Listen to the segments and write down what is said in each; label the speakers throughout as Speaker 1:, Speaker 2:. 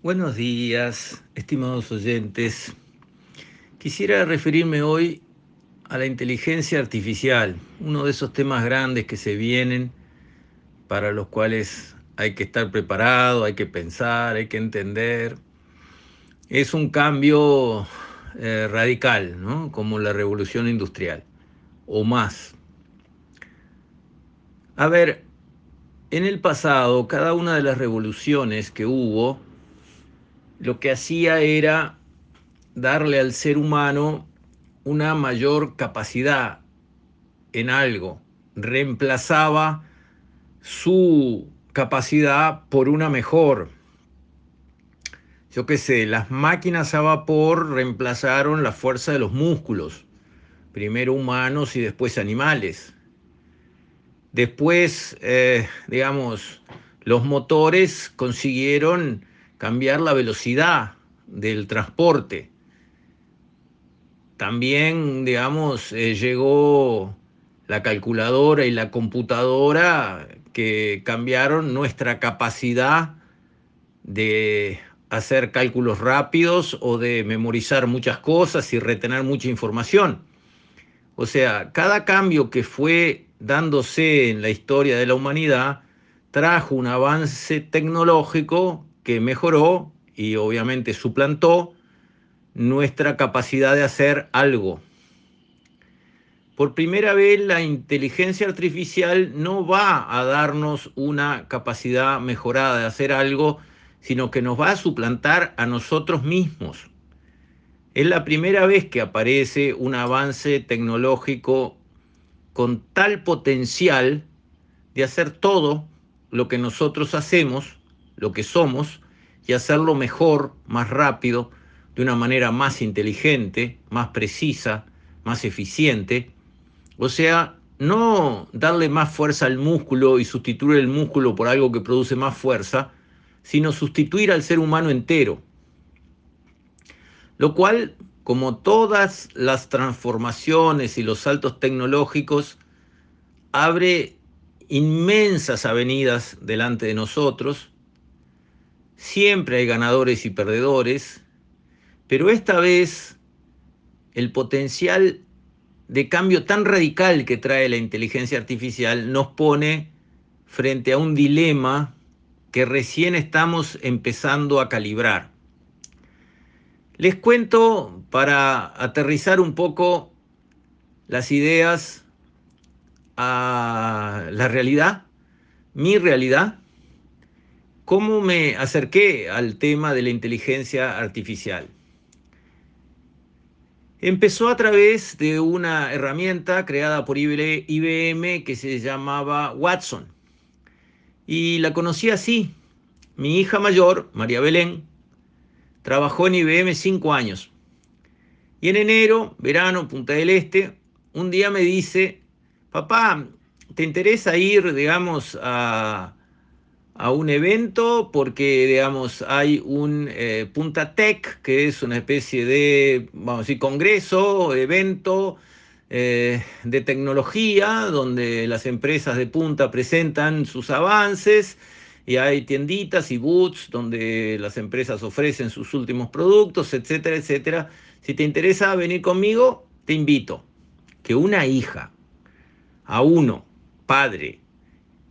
Speaker 1: Buenos días, estimados oyentes. Quisiera referirme hoy a la inteligencia artificial, uno de esos temas grandes que se vienen, para los cuales hay que estar preparado, hay que pensar, hay que entender. Es un cambio eh, radical, ¿no? como la revolución industrial, o más. A ver, en el pasado, cada una de las revoluciones que hubo, lo que hacía era darle al ser humano una mayor capacidad en algo, reemplazaba su capacidad por una mejor. Yo qué sé, las máquinas a vapor reemplazaron la fuerza de los músculos, primero humanos y después animales. Después, eh, digamos, los motores consiguieron cambiar la velocidad del transporte. También, digamos, eh, llegó la calculadora y la computadora que cambiaron nuestra capacidad de hacer cálculos rápidos o de memorizar muchas cosas y retener mucha información. O sea, cada cambio que fue dándose en la historia de la humanidad trajo un avance tecnológico que mejoró y obviamente suplantó nuestra capacidad de hacer algo. Por primera vez la inteligencia artificial no va a darnos una capacidad mejorada de hacer algo, sino que nos va a suplantar a nosotros mismos. Es la primera vez que aparece un avance tecnológico con tal potencial de hacer todo lo que nosotros hacemos lo que somos y hacerlo mejor, más rápido, de una manera más inteligente, más precisa, más eficiente. O sea, no darle más fuerza al músculo y sustituir el músculo por algo que produce más fuerza, sino sustituir al ser humano entero. Lo cual, como todas las transformaciones y los saltos tecnológicos, abre inmensas avenidas delante de nosotros Siempre hay ganadores y perdedores, pero esta vez el potencial de cambio tan radical que trae la inteligencia artificial nos pone frente a un dilema que recién estamos empezando a calibrar. Les cuento para aterrizar un poco las ideas a la realidad, mi realidad, ¿Cómo me acerqué al tema de la inteligencia artificial? Empezó a través de una herramienta creada por IBM que se llamaba Watson. Y la conocí así. Mi hija mayor, María Belén, trabajó en IBM cinco años. Y en enero, verano, Punta del Este, un día me dice, papá, ¿te interesa ir, digamos, a, a un evento porque, digamos, hay un eh, Punta Tech, que es una especie de, vamos a decir, congreso, evento eh, de tecnología, donde las empresas de punta presentan sus avances y hay tienditas y booths donde las empresas ofrecen sus últimos productos, etcétera, etcétera. Si te interesa venir conmigo, te invito. Que una hija, a uno, padre,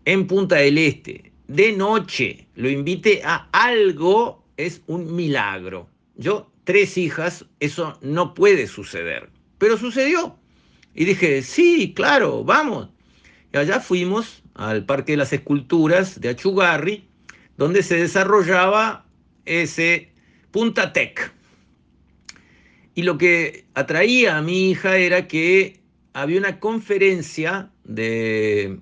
Speaker 1: en Punta del Este, de noche lo invite a algo es un milagro. Yo, tres hijas, eso no puede suceder. Pero sucedió. Y dije, sí, claro, vamos. Y allá fuimos al Parque de las Esculturas de Achugarri, donde se desarrollaba ese Punta Tech. Y lo que atraía a mi hija era que había una conferencia de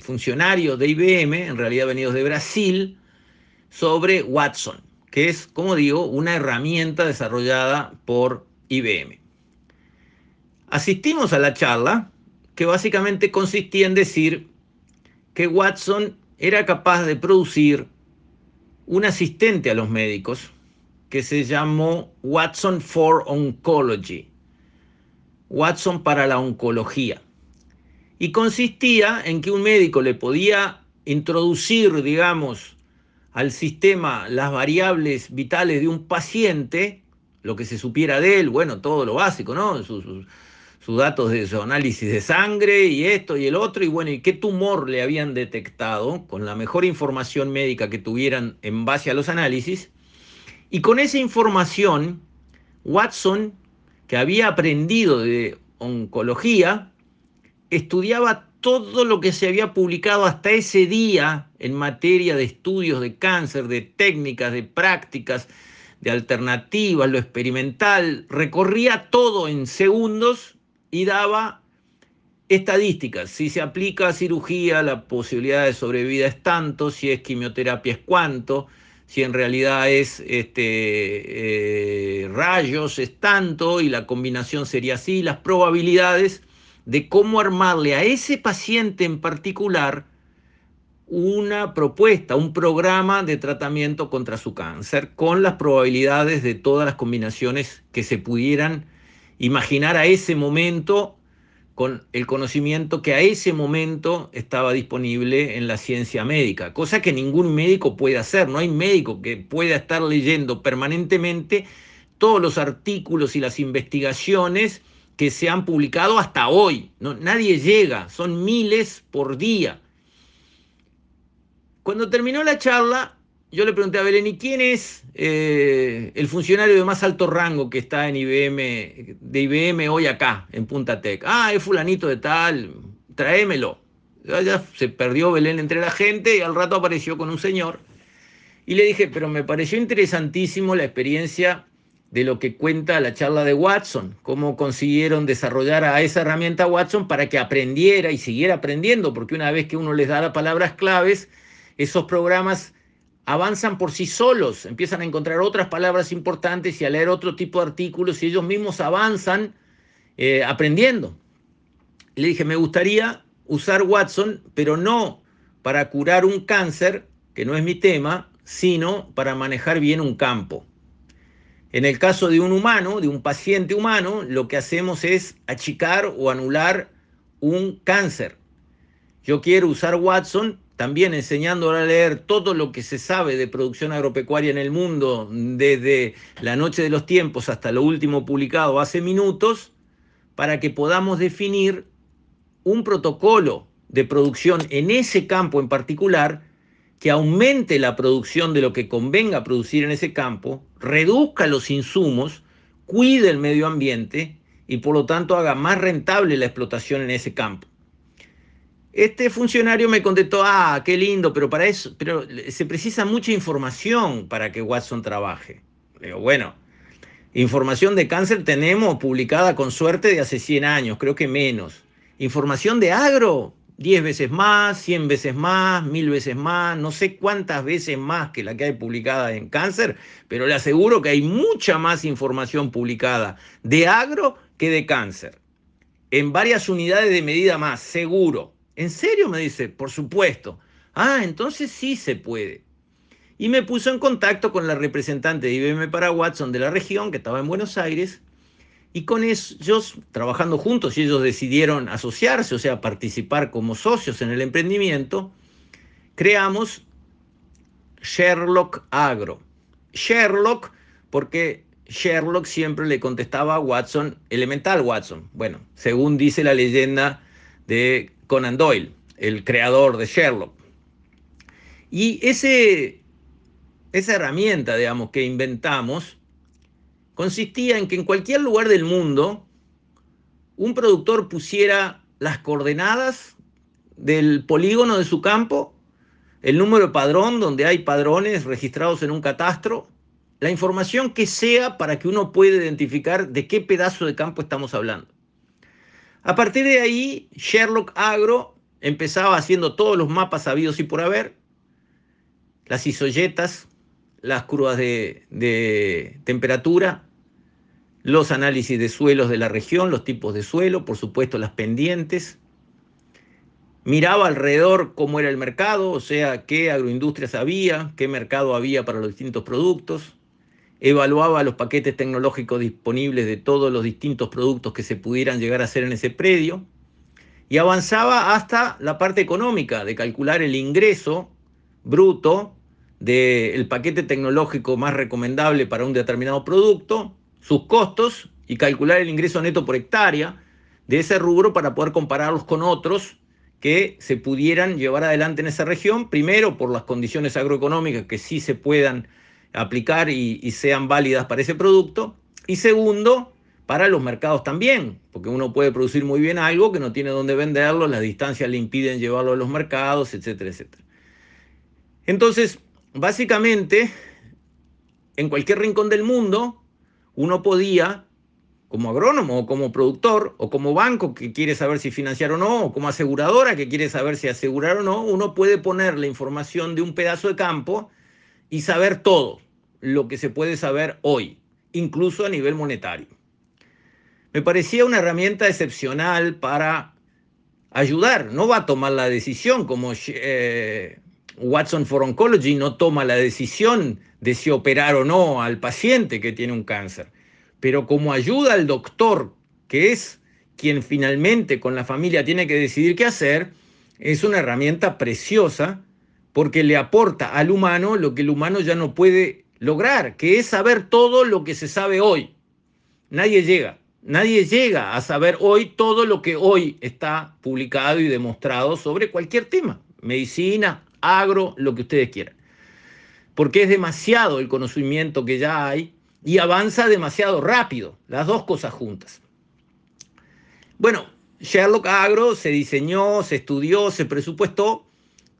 Speaker 1: funcionarios de IBM, en realidad venidos de Brasil, sobre Watson, que es, como digo, una herramienta desarrollada por IBM. Asistimos a la charla, que básicamente consistía en decir que Watson era capaz de producir un asistente a los médicos que se llamó Watson for Oncology, Watson para la oncología y consistía en que un médico le podía introducir, digamos, al sistema las variables vitales de un paciente, lo que se supiera de él, bueno, todo lo básico, ¿no? Sus, sus, datos de su análisis de sangre y esto y el otro, y bueno, y qué tumor le habían detectado con la mejor información médica que tuvieran en base a los análisis. Y con esa información, Watson, que había aprendido de oncología, estudiaba todo lo que se había publicado hasta ese día en materia de estudios de cáncer, de técnicas, de prácticas, de alternativas, lo experimental, recorría todo en segundos y daba estadísticas. Si se aplica a cirugía, la posibilidad de sobrevida es tanto, si es quimioterapia es cuánto, si en realidad es este, eh, rayos es tanto y la combinación sería así, las probabilidades de cómo armarle a ese paciente en particular una propuesta, un programa de tratamiento contra su cáncer, con las probabilidades de todas las combinaciones que se pudieran imaginar a ese momento, con el conocimiento que a ese momento estaba disponible en la ciencia médica, cosa que ningún médico puede hacer, no hay médico que pueda estar leyendo permanentemente todos los artículos y las investigaciones que se han publicado hasta hoy. No, nadie llega, son miles por día. Cuando terminó la charla, yo le pregunté a Belén, ¿y quién es eh, el funcionario de más alto rango que está en IBM, de IBM hoy acá, en Punta Tech? Ah, es fulanito de tal, tráemelo. ya se perdió Belén entre la gente y al rato apareció con un señor. Y le dije, pero me pareció interesantísimo la experiencia de lo que cuenta la charla de Watson, cómo consiguieron desarrollar a esa herramienta Watson para que aprendiera y siguiera aprendiendo, porque una vez que uno les da las palabras claves, esos programas avanzan por sí solos, empiezan a encontrar otras palabras importantes y a leer otro tipo de artículos y ellos mismos avanzan eh, aprendiendo. Le dije, me gustaría usar Watson, pero no para curar un cáncer, que no es mi tema, sino para manejar bien un campo. En el caso de un humano, de un paciente humano, lo que hacemos es achicar o anular un cáncer. Yo quiero usar Watson también enseñándole a leer todo lo que se sabe de producción agropecuaria en el mundo desde la noche de los tiempos hasta lo último publicado hace minutos, para que podamos definir un protocolo de producción en ese campo en particular que aumente la producción de lo que convenga producir en ese campo, reduzca los insumos, cuide el medio ambiente y por lo tanto haga más rentable la explotación en ese campo. Este funcionario me contestó, ah, qué lindo, pero para eso, pero se precisa mucha información para que Watson trabaje. Le digo, bueno, información de cáncer tenemos publicada con suerte de hace 100 años, creo que menos. Información de agro, 10 veces más, 100 veces más, 1000 veces más, no sé cuántas veces más que la que hay publicada en cáncer, pero le aseguro que hay mucha más información publicada de agro que de cáncer. En varias unidades de medida más, seguro. ¿En serio? Me dice, por supuesto. Ah, entonces sí se puede. Y me puso en contacto con la representante de IBM para Watson de la región, que estaba en Buenos Aires, y con ellos, trabajando juntos, y ellos decidieron asociarse, o sea, participar como socios en el emprendimiento, creamos Sherlock Agro. Sherlock, porque Sherlock siempre le contestaba a Watson, elemental Watson. Bueno, según dice la leyenda de Conan Doyle, el creador de Sherlock. Y ese, esa herramienta, digamos, que inventamos, consistía en que en cualquier lugar del mundo un productor pusiera las coordenadas del polígono de su campo, el número de padrón donde hay padrones registrados en un catastro, la información que sea para que uno pueda identificar de qué pedazo de campo estamos hablando. A partir de ahí, Sherlock Agro empezaba haciendo todos los mapas habidos y por haber, las isoyetas, las curvas de, de temperatura, los análisis de suelos de la región, los tipos de suelo, por supuesto las pendientes. Miraba alrededor cómo era el mercado, o sea, qué agroindustrias había, qué mercado había para los distintos productos. Evaluaba los paquetes tecnológicos disponibles de todos los distintos productos que se pudieran llegar a hacer en ese predio. Y avanzaba hasta la parte económica, de calcular el ingreso bruto del paquete tecnológico más recomendable para un determinado producto, sus costos y calcular el ingreso neto por hectárea de ese rubro para poder compararlos con otros que se pudieran llevar adelante en esa región, primero por las condiciones agroeconómicas que sí se puedan aplicar y, sean válidas para ese producto, y segundo, para los mercados también, porque uno puede producir muy bien algo que no tiene dónde venderlo, las distancias le impiden llevarlo a los mercados, etcétera, etcétera. Entonces, básicamente, en cualquier rincón del mundo, uno podía como agrónomo o como productor o como banco que quiere saber si financiar o no, o como aseguradora que quiere saber si asegurar o no, uno puede poner la información de un pedazo de campo y saber todo lo que se puede saber hoy, incluso a nivel monetario. Me parecía una herramienta excepcional para ayudar, no va a tomar la decisión como eh, Watson for Oncology no toma la decisión de si operar o no al paciente que tiene un cáncer pero como ayuda al doctor, que es quien finalmente con la familia tiene que decidir qué hacer, es una herramienta preciosa porque le aporta al humano lo que el humano ya no puede lograr, que es saber todo lo que se sabe hoy. Nadie llega, nadie llega a saber hoy todo lo que hoy está publicado y demostrado sobre cualquier tema, medicina, agro, lo que ustedes quieran. Porque es demasiado el conocimiento que ya hay y avanza demasiado rápido, las dos cosas juntas. Bueno, Sherlock Agro se diseñó, se estudió, se presupuestó.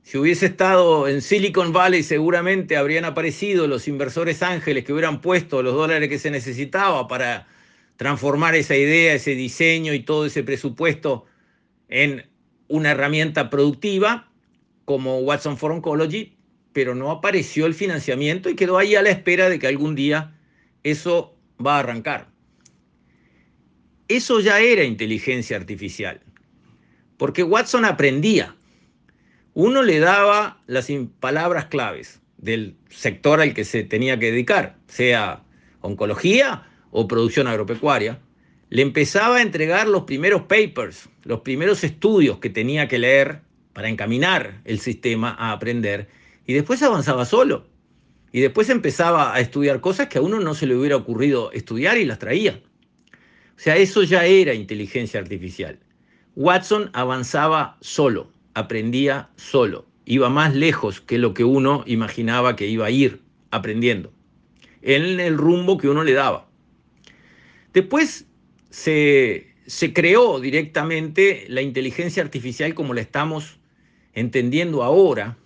Speaker 1: Si hubiese estado en Silicon Valley, seguramente habrían aparecido los inversores ángeles que hubieran puesto los dólares que se necesitaba para transformar esa idea, ese diseño y todo ese presupuesto en una herramienta productiva como Watson for Oncology, pero no apareció el financiamiento y quedó ahí a la espera de que algún día eso va a arrancar. Eso ya era inteligencia artificial, porque Watson aprendía. Uno le daba las palabras claves del sector al que se tenía que dedicar, sea oncología o producción agropecuaria. Le empezaba a entregar los primeros papers, los primeros estudios que tenía que leer para encaminar el sistema a aprender y después avanzaba solo. Y después empezaba a estudiar cosas que a uno no se le hubiera ocurrido estudiar y las traía. O sea, eso ya era inteligencia artificial. Watson avanzaba solo, aprendía solo, iba más lejos que lo que uno imaginaba que iba a ir aprendiendo, en el rumbo que uno le daba. Después se, se creó directamente la inteligencia artificial como la estamos entendiendo ahora,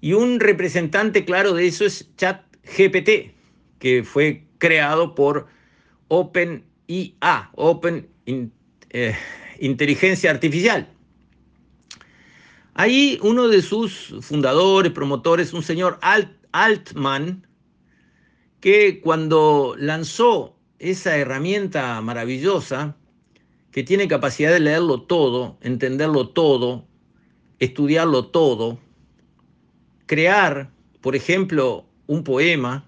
Speaker 1: y un representante claro de eso es ChatGPT, que fue creado por OpenIA, Open eh, Inteligencia Artificial. Ahí uno de sus fundadores, promotores, un señor Altman, que cuando lanzó esa herramienta maravillosa, que tiene capacidad de leerlo todo, entenderlo todo, estudiarlo todo, crear, por ejemplo, un poema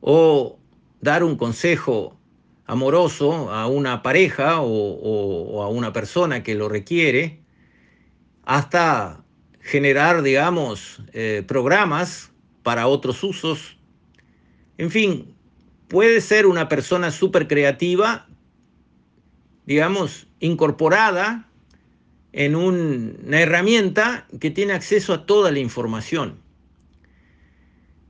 Speaker 1: o dar un consejo amoroso a una pareja o, a una persona que lo requiere, hasta generar, digamos, eh, programas para otros usos. En fin, puede ser una persona súper creativa, digamos, incorporada en una herramienta que tiene acceso a toda la información.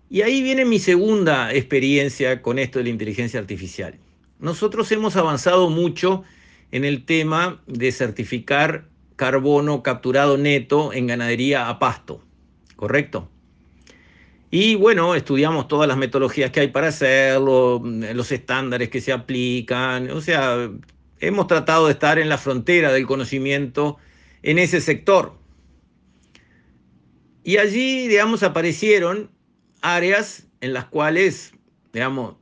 Speaker 1: Y ahí viene mi segunda experiencia con esto de la inteligencia artificial. Nosotros hemos avanzado mucho en el tema de certificar carbono capturado neto en ganadería a pasto, ¿correcto? Y bueno, estudiamos todas las metodologías que hay para hacerlo, los estándares que se aplican, o sea, hemos tratado de estar en la frontera del conocimiento en ese sector. Y allí, digamos, aparecieron áreas en las cuales, digamos,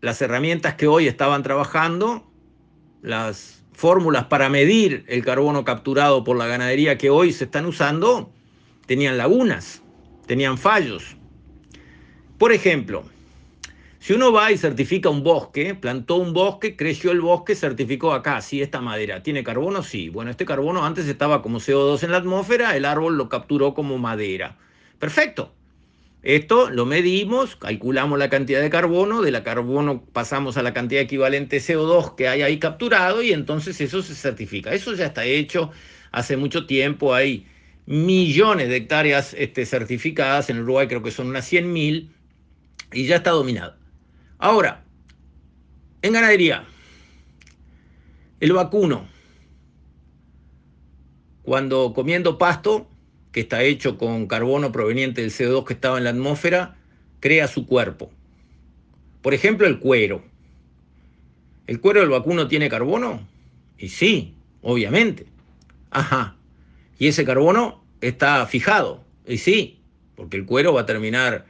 Speaker 1: las herramientas que hoy estaban trabajando, las fórmulas para medir el carbono capturado por la ganadería que hoy se están usando, tenían lagunas, tenían fallos. Por ejemplo, si uno va y certifica un bosque, plantó un bosque, creció el bosque, certificó acá, sí, esta madera, ¿tiene carbono? Sí. Bueno, este carbono antes estaba como CO2 en la atmósfera, el árbol lo capturó como madera. Perfecto. Esto lo medimos, calculamos la cantidad de carbono, de la carbono pasamos a la cantidad equivalente CO2 que hay ahí capturado y entonces eso se certifica. Eso ya está hecho hace mucho tiempo, hay millones de hectáreas este, certificadas, en Uruguay creo que son unas 100.000 y ya está dominado. Ahora, en ganadería, el vacuno, cuando comiendo pasto, que está hecho con carbono proveniente del CO2 que estaba en la atmósfera, crea su cuerpo. Por ejemplo, el cuero. ¿El cuero del vacuno tiene carbono? Y sí, obviamente. Ajá. Y ese carbono está fijado. Y sí, porque el cuero va a terminar,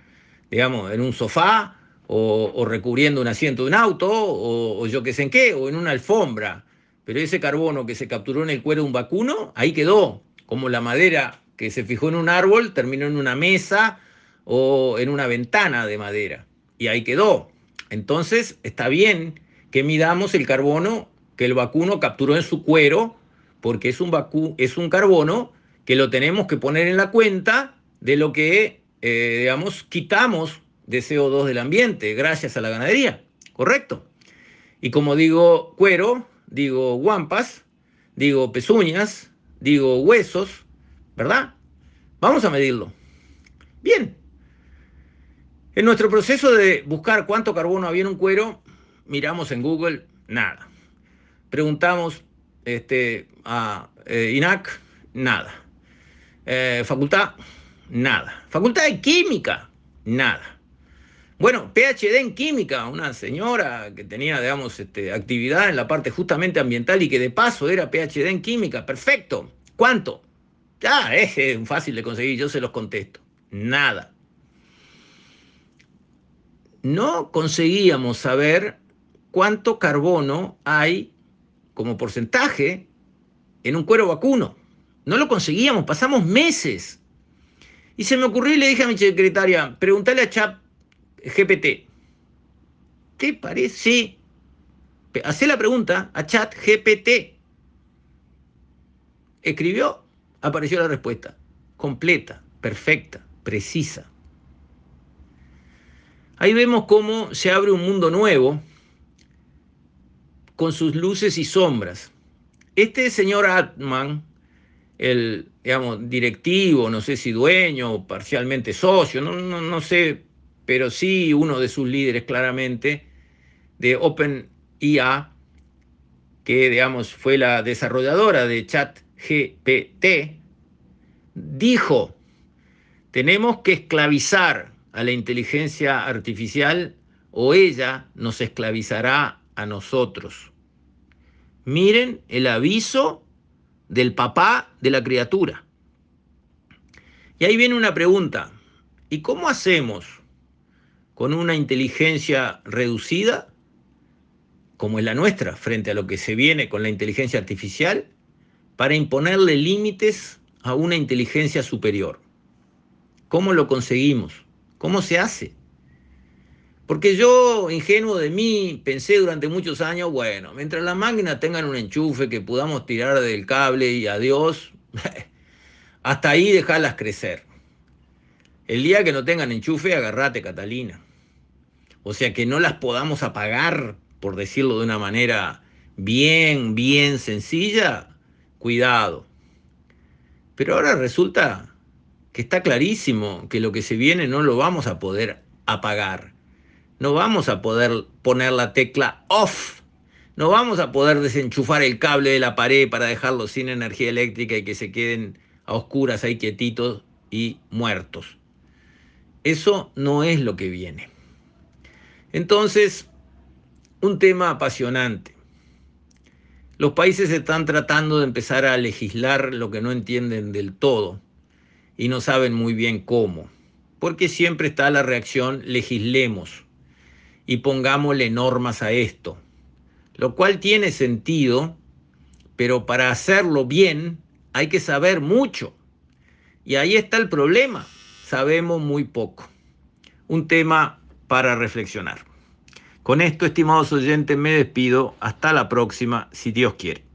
Speaker 1: digamos, en un sofá o, recubriendo un asiento de un auto o, o yo qué sé en qué, o en una alfombra. Pero ese carbono que se capturó en el cuero de un vacuno, ahí quedó, como la madera que se fijó en un árbol, terminó en una mesa o en una ventana de madera. Y ahí quedó. Entonces, está bien que midamos el carbono que el vacuno capturó en su cuero, porque es un, es un carbono que lo tenemos que poner en la cuenta de lo que, eh, digamos, quitamos de CO2 del ambiente gracias a la ganadería. ¿Correcto? Y como digo cuero, digo guampas, digo pezuñas, digo huesos, ¿verdad? Vamos a medirlo. Bien. En nuestro proceso de buscar cuánto carbono había en un cuero, miramos en Google, nada. Preguntamos este, a eh, INAC, nada. Eh, facultad, nada. Facultad de Química, nada. Bueno, PhD en química, una señora que tenía, digamos, este, actividad en la parte justamente ambiental y que de paso era PhD en química, perfecto. ¿Cuánto? Ya, es fácil de conseguir, yo se los contesto. Nada. No conseguíamos saber cuánto carbono hay como porcentaje en un cuero vacuno. No lo conseguíamos, pasamos meses. Y se me ocurrió y le dije a mi secretaria, pregúntale a Chat GPT. ¿Te parece? Hacé la pregunta a Chat GPT. Escribió apareció la respuesta. Completa, perfecta, precisa. Ahí vemos cómo se abre un mundo nuevo con sus luces y sombras. Este señor Atman, el digamos, directivo, no sé si dueño o parcialmente socio, no, no, no sé, pero sí uno de sus líderes claramente, de OpenIA, que digamos, fue la desarrolladora de Chat GPT, dijo, tenemos que esclavizar a la inteligencia artificial o ella nos esclavizará a nosotros. Miren el aviso del papá de la criatura. Y ahí viene una pregunta. ¿Y cómo hacemos con una inteligencia reducida, como es la nuestra, frente a lo que se viene con la inteligencia artificial? para imponerle límites a una inteligencia superior. ¿Cómo lo conseguimos? ¿Cómo se hace? Porque yo, ingenuo de mí, pensé durante muchos años, bueno, mientras las máquinas tengan un enchufe que podamos tirar del cable y adiós, hasta ahí dejarlas crecer. El día que no tengan enchufe, agarrate, Catalina. O sea, que no las podamos apagar, por decirlo de una manera bien, bien sencilla, cuidado. Pero ahora resulta que está clarísimo que lo que se viene no lo vamos a poder apagar. No vamos a poder poner la tecla off. No vamos a poder desenchufar el cable de la pared para dejarlo sin energía eléctrica y que se queden a oscuras ahí quietitos y muertos. Eso no es lo que viene. Entonces, un tema apasionante. Los países están tratando de empezar a legislar lo que no entienden del todo y no saben muy bien cómo, porque siempre está la reacción legislemos y pongámosle normas a esto, lo cual tiene sentido, pero para hacerlo bien hay que saber mucho. Y ahí está el problema, sabemos muy poco. Un tema para reflexionar. Con esto, estimados oyentes, me despido. Hasta la próxima, si Dios quiere.